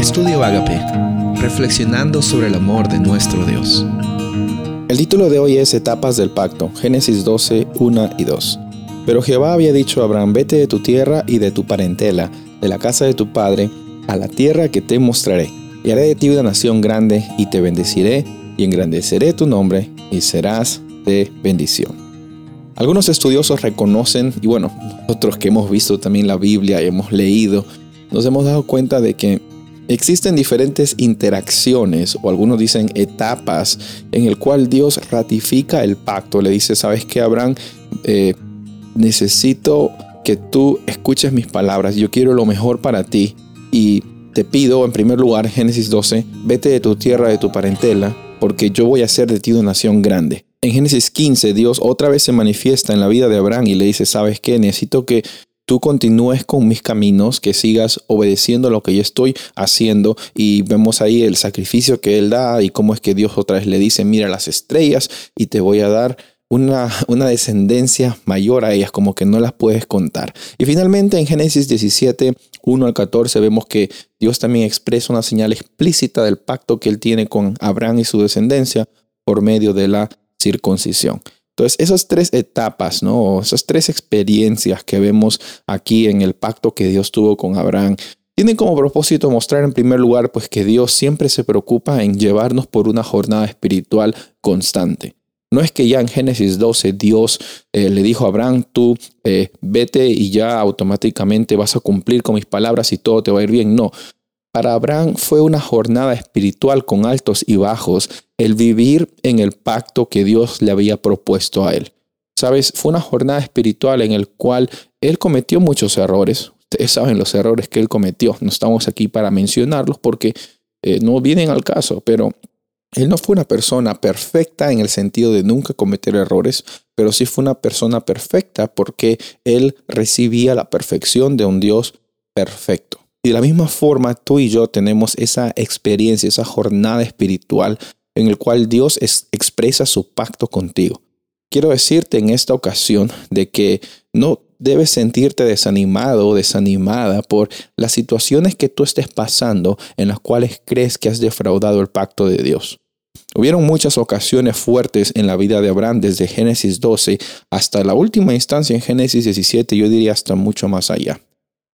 Estudio Agape, reflexionando sobre el amor de nuestro Dios. El título de hoy es Etapas del Pacto, Génesis 12, 1 y 2. Pero Jehová había dicho a Abraham, vete de tu tierra y de tu parentela, de la casa de tu padre, a la tierra que te mostraré, y haré de ti una nación grande, y te bendeciré, y engrandeceré tu nombre, y serás de bendición. Algunos estudiosos reconocen, y bueno, nosotros que hemos visto también la Biblia y hemos leído, nos hemos dado cuenta de que existen diferentes interacciones, o algunos dicen etapas, en el cual Dios ratifica el pacto. Le dice, ¿sabes qué, Abraham? Eh, necesito que tú escuches mis palabras. Yo quiero lo mejor para ti. Y te pido, en primer lugar, Génesis 12, vete de tu tierra, de tu parentela, porque yo voy a hacer de ti una nación grande. En Génesis 15, Dios otra vez se manifiesta en la vida de Abraham y le dice, ¿sabes qué? Necesito que tú continúes con mis caminos, que sigas obedeciendo lo que yo estoy haciendo. Y vemos ahí el sacrificio que él da y cómo es que Dios otra vez le dice, mira las estrellas y te voy a dar una, una, descendencia mayor a ellas, como que no las puedes contar. Y finalmente en Génesis 17, 1 al 14, vemos que Dios también expresa una señal explícita del pacto que él tiene con Abraham y su descendencia por medio de la circuncisión. Entonces, esas tres etapas, ¿no? Esas tres experiencias que vemos aquí en el pacto que Dios tuvo con Abraham, tienen como propósito mostrar en primer lugar, pues que Dios siempre se preocupa en llevarnos por una jornada espiritual constante. No es que ya en Génesis 12 Dios eh, le dijo a Abraham, tú eh, vete y ya automáticamente vas a cumplir con mis palabras y todo te va a ir bien. No, para Abraham fue una jornada espiritual con altos y bajos el vivir en el pacto que Dios le había propuesto a él. Sabes, fue una jornada espiritual en el cual él cometió muchos errores. Ustedes saben los errores que él cometió. No estamos aquí para mencionarlos porque eh, no vienen al caso, pero él no fue una persona perfecta en el sentido de nunca cometer errores, pero sí fue una persona perfecta porque él recibía la perfección de un Dios perfecto. Y de la misma forma, tú y yo tenemos esa experiencia, esa jornada espiritual en el cual Dios expresa su pacto contigo. Quiero decirte en esta ocasión de que no debes sentirte desanimado o desanimada por las situaciones que tú estés pasando en las cuales crees que has defraudado el pacto de Dios. Hubieron muchas ocasiones fuertes en la vida de Abraham desde Génesis 12 hasta la última instancia en Génesis 17, yo diría hasta mucho más allá.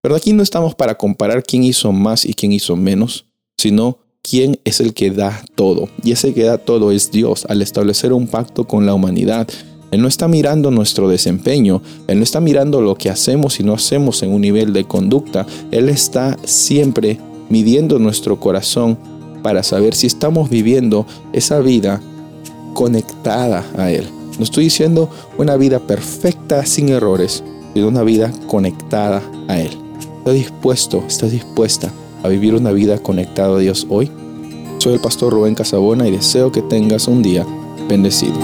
Pero aquí no estamos para comparar quién hizo más y quién hizo menos, sino quién es el que da todo. Y ese que da todo es Dios al establecer un pacto con la humanidad. Él no está mirando nuestro desempeño, Él no está mirando lo que hacemos y no hacemos en un nivel de conducta. Él está siempre midiendo nuestro corazón para saber si estamos viviendo esa vida conectada a Él. No estoy diciendo una vida perfecta sin errores, sino una vida conectada a Él. ¿Estás dispuesto, estás dispuesta a vivir una vida conectada a Dios hoy? Soy el pastor Rubén Casabona y deseo que tengas un día bendecido.